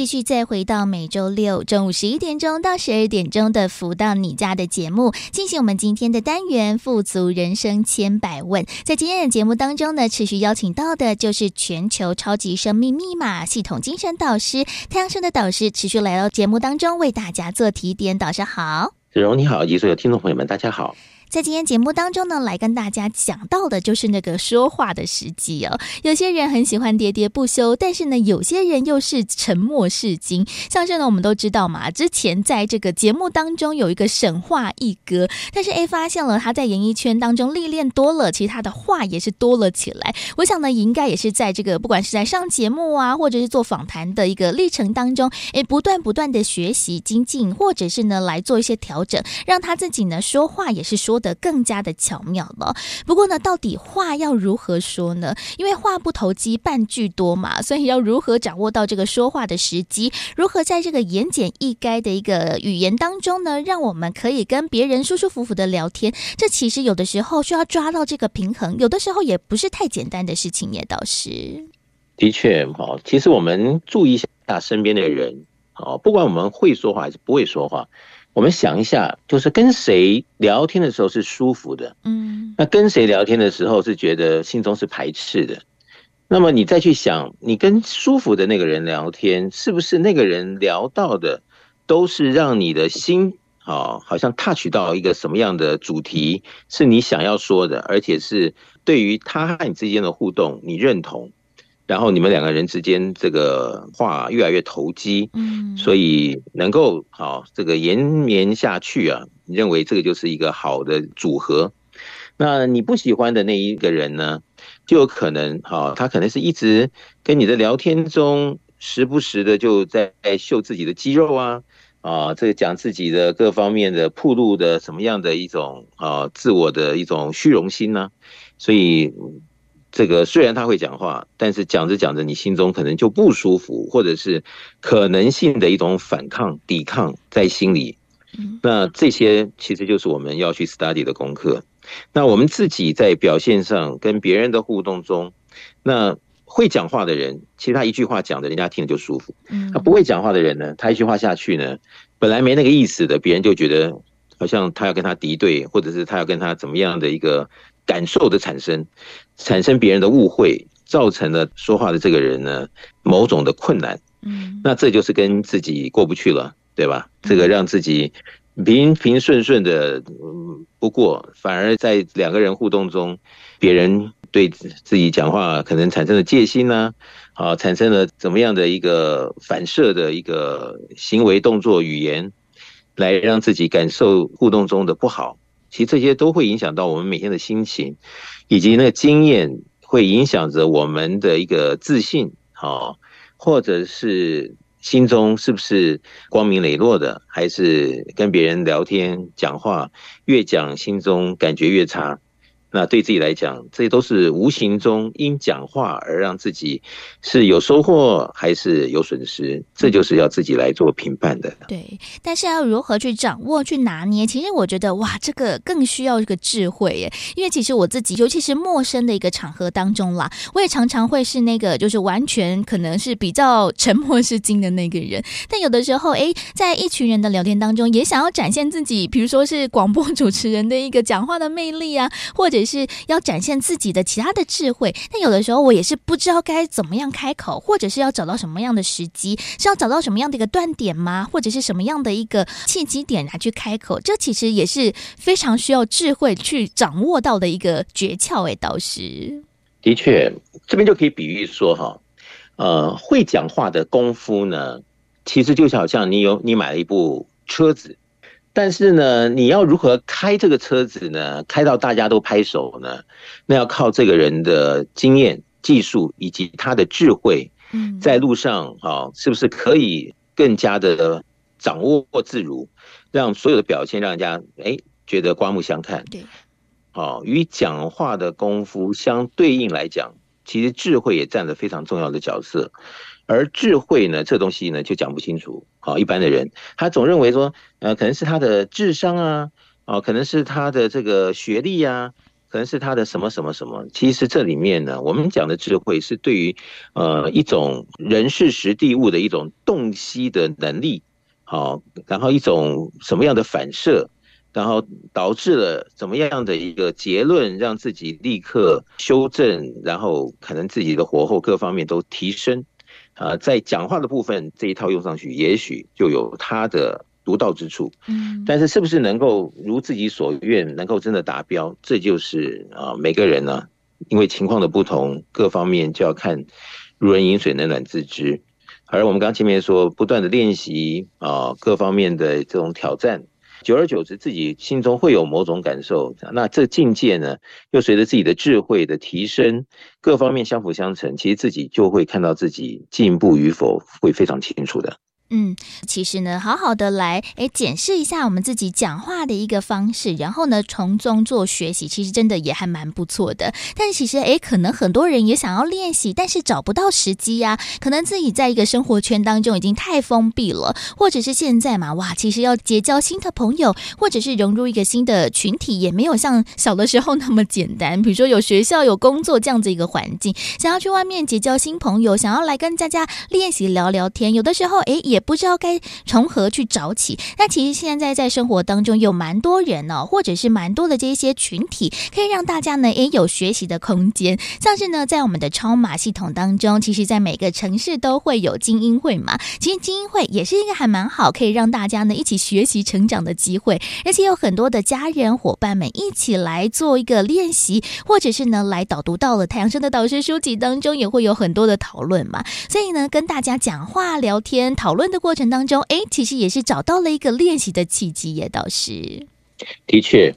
继续再回到每周六中午十一点钟到十二点钟的“福到你家”的节目，进行我们今天的单元“富足人生千百问”。在今天的节目当中呢，持续邀请到的就是全球超级生命密码系统精神导师太阳盛德导师，持续来到节目当中为大家做提点。导师好，子荣你好，以及所有听众朋友们，大家好。在今天节目当中呢，来跟大家讲到的就是那个说话的时机哦。有些人很喜欢喋喋不休，但是呢，有些人又是沉默是金。像是呢，我们都知道嘛，之前在这个节目当中有一个沈话一哥，但是 A 发现了他在演艺圈当中历练多了，其实他的话也是多了起来。我想呢，应该也是在这个不管是在上节目啊，或者是做访谈的一个历程当中，诶，不断不断的学习精进，或者是呢来做一些调整，让他自己呢说话也是说。得更加的巧妙了。不过呢，到底话要如何说呢？因为话不投机半句多嘛，所以要如何掌握到这个说话的时机？如何在这个言简意赅的一个语言当中呢，让我们可以跟别人舒舒服服的聊天？这其实有的时候需要抓到这个平衡，有的时候也不是太简单的事情，也倒是。的确，哈，其实我们注意一下身边的人，哦，不管我们会说话还是不会说话。我们想一下，就是跟谁聊天的时候是舒服的，嗯，那跟谁聊天的时候是觉得心中是排斥的，那么你再去想，你跟舒服的那个人聊天，是不是那个人聊到的都是让你的心啊，好像 touch 到一个什么样的主题是你想要说的，而且是对于他和你之间的互动你认同。然后你们两个人之间这个话越来越投机，嗯，所以能够好这个延绵下去啊，你认为这个就是一个好的组合。那你不喜欢的那一个人呢，就有可能哈，他可能是一直跟你的聊天中，时不时的就在秀自己的肌肉啊，啊，这个讲自己的各方面的暴露的什么样的一种啊自我的一种虚荣心呢？所以。这个虽然他会讲话，但是讲着讲着，你心中可能就不舒服，或者是可能性的一种反抗、抵抗在心里。那这些其实就是我们要去 study 的功课。那我们自己在表现上跟别人的互动中，那会讲话的人，其实他一句话讲的，人家听了就舒服。他不会讲话的人呢，他一句话下去呢，本来没那个意思的，别人就觉得好像他要跟他敌对，或者是他要跟他怎么样的一个。感受的产生，产生别人的误会，造成了说话的这个人呢某种的困难。嗯，那这就是跟自己过不去了，对吧？这个让自己平平顺顺的不过，反而在两个人互动中，别人对自己讲话可能产生了戒心呢，啊，产生了怎么样的一个反射的一个行为动作语言，来让自己感受互动中的不好。其实这些都会影响到我们每天的心情，以及那个经验会影响着我们的一个自信，好，或者是心中是不是光明磊落的，还是跟别人聊天讲话，越讲心中感觉越差。那对自己来讲，这都是无形中因讲话而让自己是有收获还是有损失，这就是要自己来做评判的。对，但是要如何去掌握、去拿捏，其实我觉得哇，这个更需要一个智慧耶。因为其实我自己，尤其是陌生的一个场合当中啦，我也常常会是那个就是完全可能是比较沉默是金的那个人。但有的时候，哎，在一群人的聊天当中，也想要展现自己，比如说是广播主持人的一个讲话的魅力啊，或者。也是要展现自己的其他的智慧，但有的时候我也是不知道该怎么样开口，或者是要找到什么样的时机，是要找到什么样的一个断点吗？或者是什么样的一个契机点来去开口？这其实也是非常需要智慧去掌握到的一个诀窍。哎，倒是的确，这边就可以比喻说哈，呃，会讲话的功夫呢，其实就是好像你有你买了一部车子。但是呢，你要如何开这个车子呢？开到大家都拍手呢？那要靠这个人的经验、技术以及他的智慧。嗯，在路上啊，是不是可以更加的掌握自如，让所有的表现让人家哎觉得刮目相看？对，好，与讲话的功夫相对应来讲，其实智慧也占了非常重要的角色。而智慧呢，这东西呢就讲不清楚。好，一般的人他总认为说，呃，可能是他的智商啊，哦，可能是他的这个学历啊，可能是他的什么什么什么。其实这里面呢，我们讲的智慧是对于呃一种人事时地物的一种洞悉的能力，好，然后一种什么样的反射，然后导致了怎么样的一个结论，让自己立刻修正，然后可能自己的火候各方面都提升。啊，在讲话的部分这一套用上去，也许就有它的独到之处。嗯，但是是不是能够如自己所愿，能够真的达标，这就是啊，每个人呢，因为情况的不同，各方面就要看如人饮水，冷暖自知。而我们刚刚前面说，不断的练习啊，各方面的这种挑战。久而久之，自己心中会有某种感受，那这境界呢，又随着自己的智慧的提升，各方面相辅相成，其实自己就会看到自己进步与否，会非常清楚的。嗯，其实呢，好好的来诶检视一下我们自己讲话的一个方式，然后呢，从中做学习，其实真的也还蛮不错的。但其实诶，可能很多人也想要练习，但是找不到时机呀、啊。可能自己在一个生活圈当中已经太封闭了，或者是现在嘛，哇，其实要结交新的朋友，或者是融入一个新的群体，也没有像小的时候那么简单。比如说有学校、有工作这样子一个环境，想要去外面结交新朋友，想要来跟大家练习聊聊天，有的时候诶也。不知道该从何去找起。那其实现在在生活当中有蛮多人呢、哦，或者是蛮多的这些群体，可以让大家呢也有学习的空间。像是呢，在我们的超马系统当中，其实在每个城市都会有精英会嘛。其实精英会也是一个还蛮好，可以让大家呢一起学习成长的机会。而且有很多的家人伙伴们一起来做一个练习，或者是呢来导读到了太阳升的导师书籍当中，也会有很多的讨论嘛。所以呢，跟大家讲话、聊天、讨论。的过程当中，哎，其实也是找到了一个练习的契机，耶倒是。的确，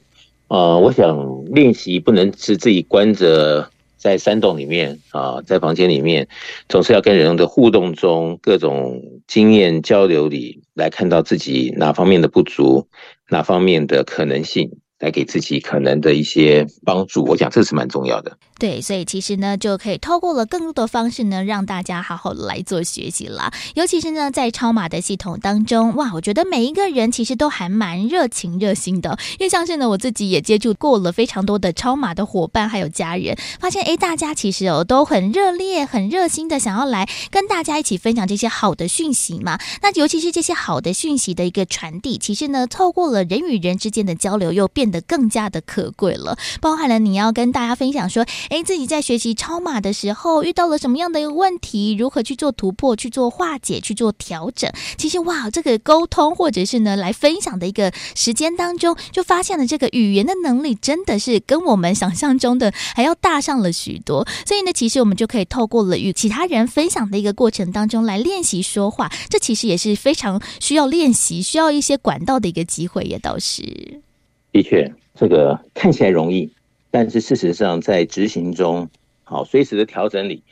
呃，我想练习不能是自己关着在山洞里面啊，在房间里面，总是要跟人的互动中，各种经验交流里，来看到自己哪方面的不足，哪方面的可能性。来给自己可能的一些帮助，我讲这是蛮重要的。对，所以其实呢，就可以透过了更多的方式呢，让大家好好来做学习啦。尤其是呢，在超码的系统当中，哇，我觉得每一个人其实都还蛮热情热心的。因为像是呢，我自己也接触过了非常多的超码的伙伴还有家人，发现哎，大家其实哦都很热烈、很热心的想要来跟大家一起分享这些好的讯息嘛。那尤其是这些好的讯息的一个传递，其实呢，透过了人与人之间的交流，又变得更加的可贵了，包含了你要跟大家分享说，哎，自己在学习超码的时候遇到了什么样的一个问题，如何去做突破、去做化解、去做调整。其实哇，这个沟通或者是呢来分享的一个时间当中，就发现了这个语言的能力真的是跟我们想象中的还要大上了许多。所以呢，其实我们就可以透过了与其他人分享的一个过程当中来练习说话，这其实也是非常需要练习、需要一些管道的一个机会，也倒是。的确，这个看起来容易，但是事实上在执行中，好随时的调整里，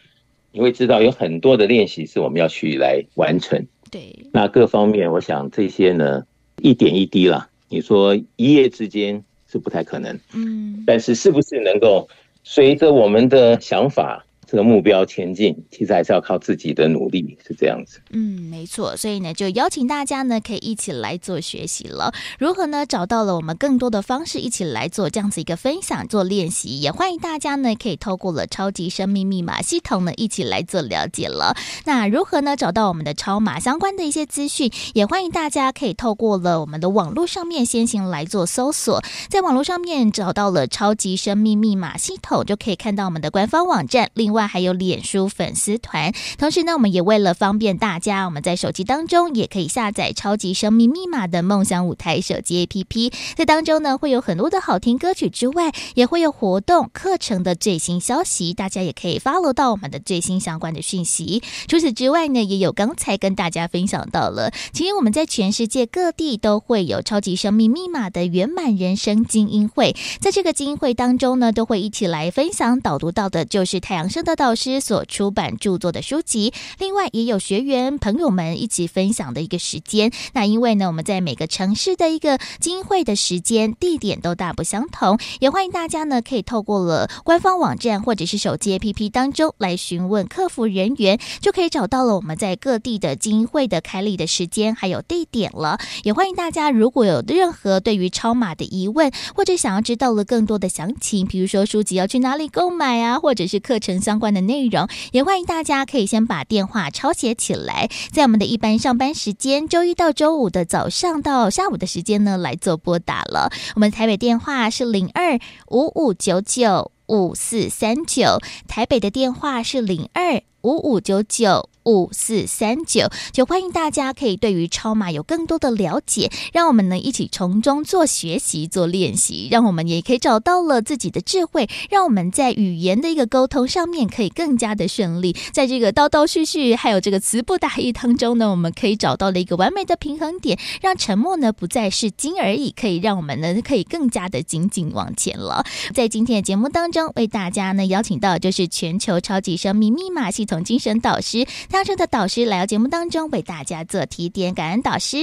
你会知道有很多的练习是我们要去来完成。对，那各方面，我想这些呢，一点一滴啦。你说一夜之间是不太可能，嗯，但是是不是能够随着我们的想法，这个目标前进，其实还是要靠自己的努力，是这样子。嗯，没错。所以呢，就邀请大家呢，可以一起来做学习了。如何呢？找到了我们更多的方式，一起来做这样子一个分享、做练习。也欢迎大家呢，可以透过了超级生命密码系统呢，一起来做了解了。那如何呢？找到我们的超码相关的一些资讯，也欢迎大家可以透过了我们的网络上面先行来做搜索，在网络上面找到了超级生命密码系统，就可以看到我们的官方网站。另外。还有脸书粉丝团，同时呢，我们也为了方便大家，我们在手机当中也可以下载《超级生命密码》的梦想舞台手机 APP，在当中呢会有很多的好听歌曲之外，也会有活动课程的最新消息，大家也可以 follow 到我们的最新相关的讯息。除此之外呢，也有刚才跟大家分享到了，其实我们在全世界各地都会有《超级生命密码》的圆满人生精英会，在这个精英会当中呢，都会一起来分享导读到的就是太阳升的德导师所出版著作的书籍，另外也有学员朋友们一起分享的一个时间。那因为呢，我们在每个城市的一个精英会的时间地点都大不相同，也欢迎大家呢可以透过了官方网站或者是手机 APP 当中来询问客服人员，就可以找到了我们在各地的精英会的开立的时间还有地点了。也欢迎大家如果有任何对于超码的疑问，或者想要知道了更多的详情，比如说书籍要去哪里购买啊，或者是课程相关的内容，也欢迎大家可以先把电话抄写起来，在我们的一般上班时间，周一到周五的早上到下午的时间呢，来做拨打了。我们台北电话是零二五五九九五四三九，台北的电话是零二五五九九。五四三九，就欢迎大家可以对于超码有更多的了解，让我们呢一起从中做学习、做练习，让我们也可以找到了自己的智慧，让我们在语言的一个沟通上面可以更加的顺利，在这个叨叨絮絮还有这个词不达意当中呢，我们可以找到了一个完美的平衡点，让沉默呢不再是金而已，可以让我们呢可以更加的紧紧往前了。在今天的节目当中，为大家呢邀请到就是全球超级生命密码系统精神导师。当中的导师来到节目当中为大家做提点，感恩导师。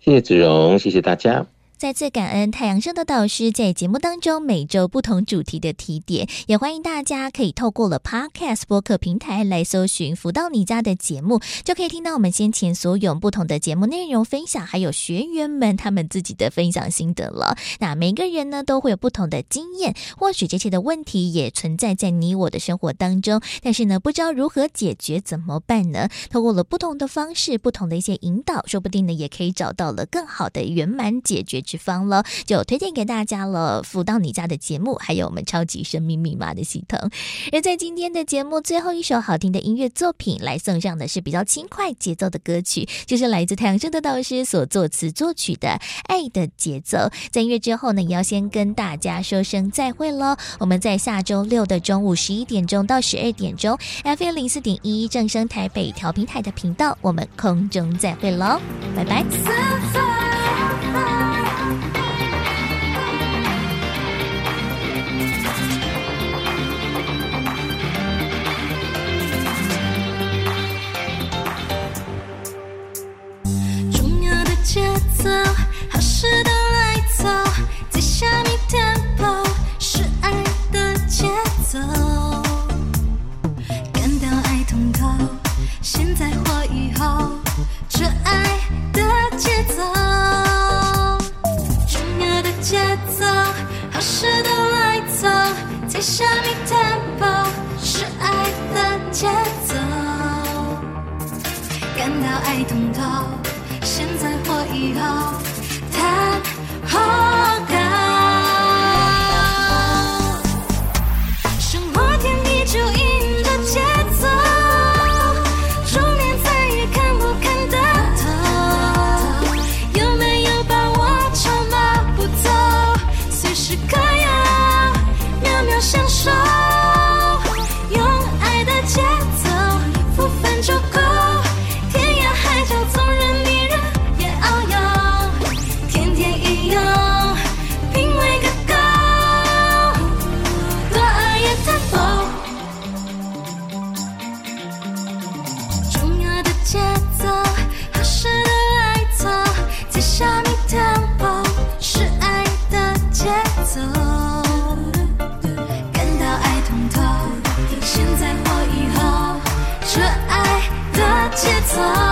谢谢子荣，谢谢大家。再次感恩太阳升的导师在节目当中每周不同主题的提点，也欢迎大家可以透过了 Podcast 播客平台来搜寻“福到你家”的节目，就可以听到我们先前所有不同的节目内容分享，还有学员们他们自己的分享心得了。那每个人呢都会有不同的经验，或许这些的问题也存在在你我的生活当中，但是呢不知道如何解决怎么办呢？透过了不同的方式，不同的一些引导，说不定呢也可以找到了更好的圆满解决。之方了，就推荐给大家了。福到你家的节目，还有我们超级生命密码的系统。而在今天的节目最后一首好听的音乐作品，来送上的是比较轻快节奏的歌曲，就是来自太阳升的导师所作词作曲的《爱的节奏》。在音乐之后呢，也要先跟大家说声再会喽。我们在下周六的中午十一点钟到十二点钟，FM 零四点一正声台北调频台的频道，我们空中再会喽，拜拜。在下面 tempo 是爱的节奏，感到爱通透。现在或以后，谈节奏。